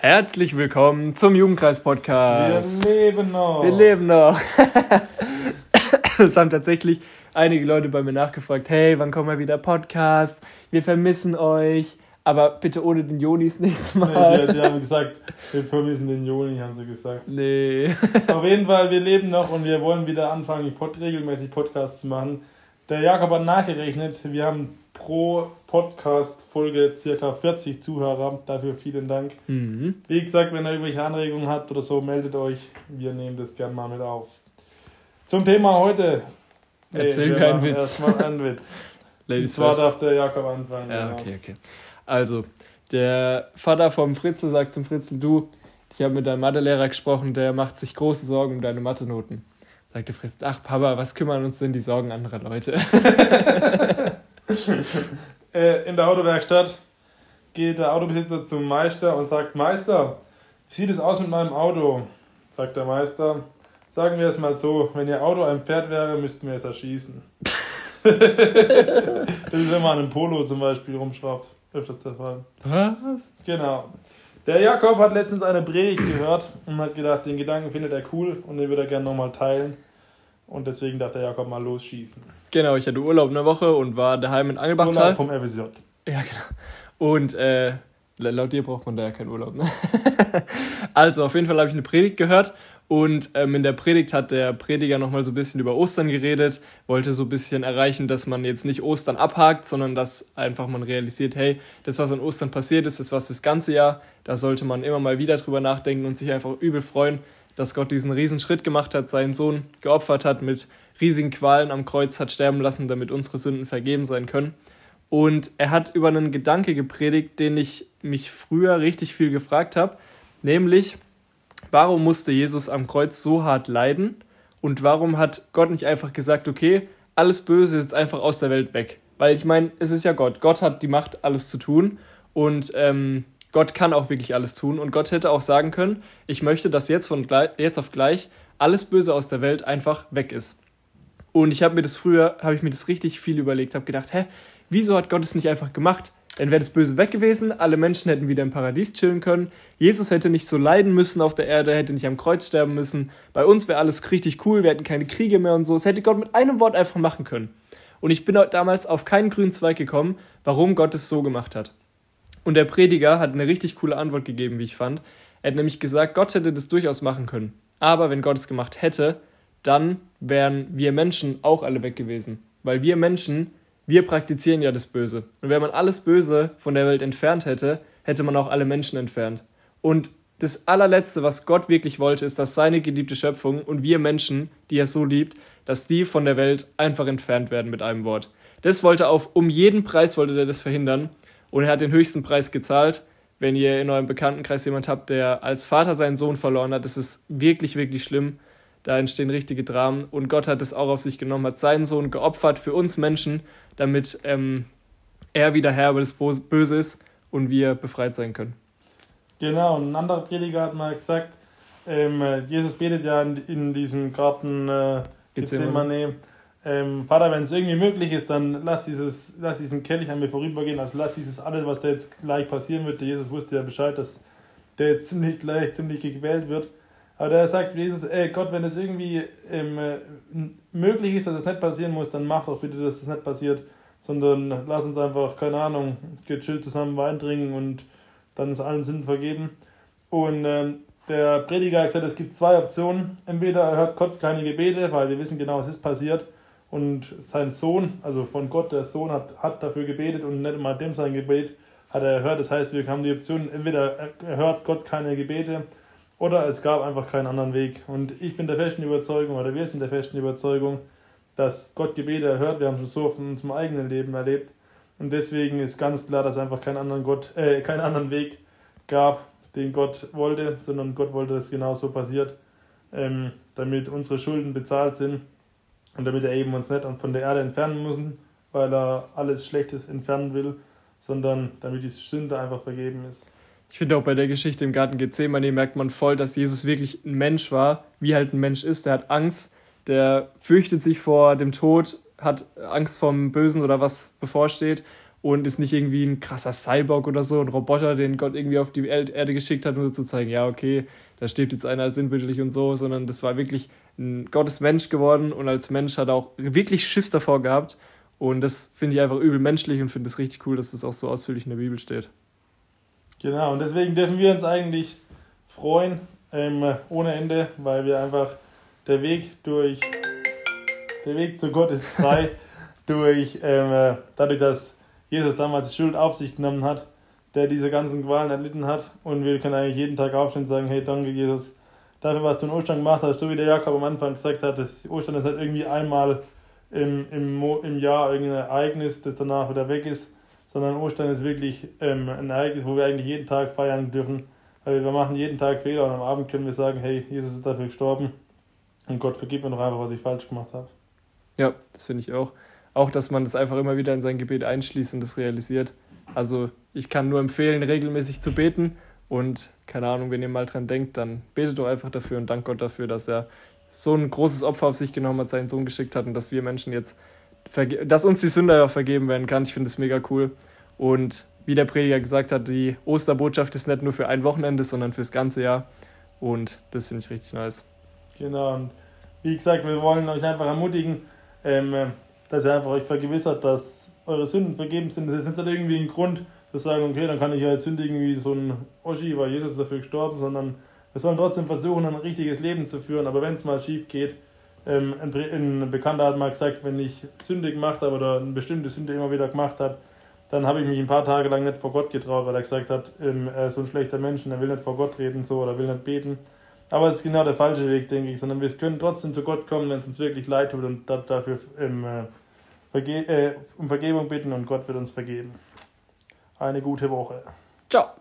Herzlich willkommen zum Jugendkreis-Podcast. Wir leben noch. Wir leben noch. es haben tatsächlich einige Leute bei mir nachgefragt, hey, wann kommen wir wieder Podcast? Wir vermissen euch. Aber bitte ohne den Jonis nächstes Mal. Nee, die, die haben gesagt, wir vermissen den Joni, haben sie gesagt. Nee. Auf jeden Fall, wir leben noch und wir wollen wieder anfangen, regelmäßig Podcasts zu machen. Der Jakob hat nachgerechnet, wir haben pro Podcast-Folge circa 40 Zuhörer. Dafür vielen Dank. Mhm. Wie gesagt, wenn ihr irgendwelche Anregungen habt oder so, meldet euch. Wir nehmen das gerne mal mit auf. Zum Thema heute. Erzähl wir mir einen machen Witz. Erstmal einen Witz. Ladies Und zwar first. darf der Jakob anfangen. Ja, genau. okay, okay. Also, der Vater vom Fritzl sagt zum Fritzl, du, ich habe mit deinem Mathelehrer gesprochen, der macht sich große Sorgen um deine Mathenoten. Sagt der Fritzl, ach Papa, was kümmern uns denn die Sorgen anderer Leute? Äh, in der Autowerkstatt geht der Autobesitzer zum Meister und sagt, Meister, wie sieht es aus mit meinem Auto? Sagt der Meister, sagen wir es mal so, wenn Ihr Auto ein Pferd wäre, müssten wir es erschießen. das ist, wenn man einen Polo zum Beispiel rumschraubt. Öfters der Fall. Was? Genau. Der Jakob hat letztens eine Predigt gehört und hat gedacht, den Gedanken findet er cool und den würde er gerne nochmal teilen. Und deswegen darf der Jakob mal losschießen. Genau, ich hatte Urlaub eine Woche und war daheim in Angelbachtal. Urlaub vom FSJ. Ja, genau. Und äh, laut dir braucht man da ja keinen Urlaub. Ne? also, auf jeden Fall habe ich eine Predigt gehört. Und ähm, in der Predigt hat der Prediger nochmal so ein bisschen über Ostern geredet, wollte so ein bisschen erreichen, dass man jetzt nicht Ostern abhakt, sondern dass einfach man realisiert, hey, das, was an Ostern passiert ist, ist was fürs ganze Jahr. Da sollte man immer mal wieder drüber nachdenken und sich einfach übel freuen, dass Gott diesen riesen Schritt gemacht hat, seinen Sohn geopfert hat, mit riesigen Qualen am Kreuz hat sterben lassen, damit unsere Sünden vergeben sein können. Und er hat über einen Gedanke gepredigt, den ich mich früher richtig viel gefragt habe, nämlich, warum musste Jesus am Kreuz so hart leiden und warum hat Gott nicht einfach gesagt, okay, alles Böse ist einfach aus der Welt weg? Weil ich meine, es ist ja Gott. Gott hat die Macht, alles zu tun und ähm, Gott kann auch wirklich alles tun und Gott hätte auch sagen können, ich möchte, dass jetzt von gleich, jetzt auf gleich alles Böse aus der Welt einfach weg ist. Und ich habe mir das früher, habe ich mir das richtig viel überlegt, habe gedacht, hä, wieso hat Gott es nicht einfach gemacht? Dann wäre das Böse weg gewesen, alle Menschen hätten wieder im Paradies chillen können, Jesus hätte nicht so leiden müssen auf der Erde, hätte nicht am Kreuz sterben müssen, bei uns wäre alles richtig cool, wir hätten keine Kriege mehr und so. Das hätte Gott mit einem Wort einfach machen können. Und ich bin damals auf keinen grünen Zweig gekommen, warum Gott es so gemacht hat. Und der Prediger hat eine richtig coole Antwort gegeben, wie ich fand. Er hat nämlich gesagt, Gott hätte das durchaus machen können. Aber wenn Gott es gemacht hätte, dann wären wir Menschen auch alle weg gewesen. Weil wir Menschen, wir praktizieren ja das Böse. Und wenn man alles Böse von der Welt entfernt hätte, hätte man auch alle Menschen entfernt. Und das allerletzte, was Gott wirklich wollte, ist, dass seine geliebte Schöpfung und wir Menschen, die er so liebt, dass die von der Welt einfach entfernt werden mit einem Wort. Das wollte auf, um jeden Preis wollte er das verhindern. Und er hat den höchsten Preis gezahlt. Wenn ihr in eurem Bekanntenkreis jemand habt, der als Vater seinen Sohn verloren hat, das ist wirklich, wirklich schlimm. Da entstehen richtige Dramen. Und Gott hat es auch auf sich genommen, hat seinen Sohn geopfert für uns Menschen, damit ähm, er wieder Herr über das Böse ist und wir befreit sein können. Genau, und ein anderer Prediger hat mal gesagt, ähm, Jesus betet ja in, in diesem Garten äh, Gethsemane. Ähm, Vater, wenn es irgendwie möglich ist, dann lass, dieses, lass diesen Kelch an mir vorübergehen. Also lass dieses alles, was da jetzt gleich passieren wird. Der Jesus wusste ja Bescheid, dass der jetzt ziemlich gleich ziemlich gequält wird. Aber der sagt Jesus, ey Gott, wenn es irgendwie ähm, äh, möglich ist, dass es nicht passieren muss, dann mach doch bitte, dass es nicht passiert. Sondern lass uns einfach, keine Ahnung, gechillt zusammen Wein trinken und dann ist allen Sünden vergeben. Und ähm, der Prediger hat gesagt, es gibt zwei Optionen. Entweder hört Gott keine Gebete, weil wir wissen genau, was ist passiert. Und sein Sohn, also von Gott, der Sohn hat, hat dafür gebetet und nicht mal dem sein Gebet hat er erhört. Das heißt, wir haben die Option, entweder hört Gott keine Gebete oder es gab einfach keinen anderen Weg. Und ich bin der festen Überzeugung, oder wir sind der festen Überzeugung, dass Gott Gebete erhört. Wir haben schon so von unserem eigenen Leben erlebt. Und deswegen ist ganz klar, dass es einfach keinen anderen, Gott, äh, keinen anderen Weg gab, den Gott wollte, sondern Gott wollte, dass genau so passiert, ähm, damit unsere Schulden bezahlt sind und damit er eben uns nicht von der Erde entfernen müssen, weil er alles Schlechtes entfernen will, sondern damit die Sünde einfach vergeben ist. Ich finde auch bei der Geschichte im Garten Gethsemane merkt man voll, dass Jesus wirklich ein Mensch war, wie halt ein Mensch ist. Der hat Angst, der fürchtet sich vor dem Tod, hat Angst vom Bösen oder was bevorsteht und ist nicht irgendwie ein krasser Cyborg oder so, ein Roboter, den Gott irgendwie auf die Erde geschickt hat, nur zu zeigen, ja, okay, da stirbt jetzt einer sinnbildlich und so, sondern das war wirklich ein Gottes Mensch geworden und als Mensch hat er auch wirklich Schiss davor gehabt. Und das finde ich einfach übel menschlich und finde es richtig cool, dass das auch so ausführlich in der Bibel steht. Genau, und deswegen dürfen wir uns eigentlich freuen, ähm, ohne Ende, weil wir einfach der Weg durch, der Weg zu Gott ist frei, durch, ähm, dadurch, dass Jesus damals Schuld auf sich genommen hat, der diese ganzen Qualen erlitten hat. Und wir können eigentlich jeden Tag aufstehen und sagen, hey, danke Jesus, dafür, was du in Ostern gemacht hast. So wie der Jakob am Anfang gesagt hat, das Ostern ist halt irgendwie einmal im, im, im Jahr irgendein Ereignis, das danach wieder weg ist, sondern Ostern ist wirklich ähm, ein Ereignis, wo wir eigentlich jeden Tag feiern dürfen. Weil wir machen jeden Tag Fehler und am Abend können wir sagen, hey, Jesus ist dafür gestorben und Gott vergib mir doch einfach, was ich falsch gemacht habe. Ja, das finde ich auch. Auch, dass man das einfach immer wieder in sein Gebet einschließt und das realisiert. Also ich kann nur empfehlen, regelmäßig zu beten und keine Ahnung, wenn ihr mal dran denkt, dann betet doch einfach dafür und dankt Gott dafür, dass er so ein großes Opfer auf sich genommen hat, seinen Sohn geschickt hat und dass wir Menschen jetzt, dass uns die Sünde ja vergeben werden kann. Ich finde das mega cool. Und wie der Prediger gesagt hat, die Osterbotschaft ist nicht nur für ein Wochenende, sondern fürs ganze Jahr. Und das finde ich richtig nice. Genau. Und wie gesagt, wir wollen euch einfach ermutigen, ähm, dass ihr einfach euch vergewissert, dass eure Sünden vergeben sind. Das ist jetzt nicht irgendwie ein Grund, zu sagen, okay, dann kann ich ja jetzt sündigen wie so ein Oschi, weil Jesus ist dafür gestorben, sondern wir sollen trotzdem versuchen, ein richtiges Leben zu führen. Aber wenn es mal schief geht, ähm, ein, Bekannter hat mal gesagt, wenn ich Sünde gemacht habe oder eine bestimmte Sünde immer wieder gemacht habe, dann habe ich mich ein paar Tage lang nicht vor Gott getraut, weil er gesagt hat, ähm, er ist so ein schlechter Mensch er will nicht vor Gott reden so oder will nicht beten. Aber es ist genau der falsche Weg, denke ich, sondern wir können trotzdem zu Gott kommen, wenn es uns wirklich leid tut und dafür ähm, verge äh, um Vergebung bitten und Gott wird uns vergeben. Eine gute Woche. Ciao.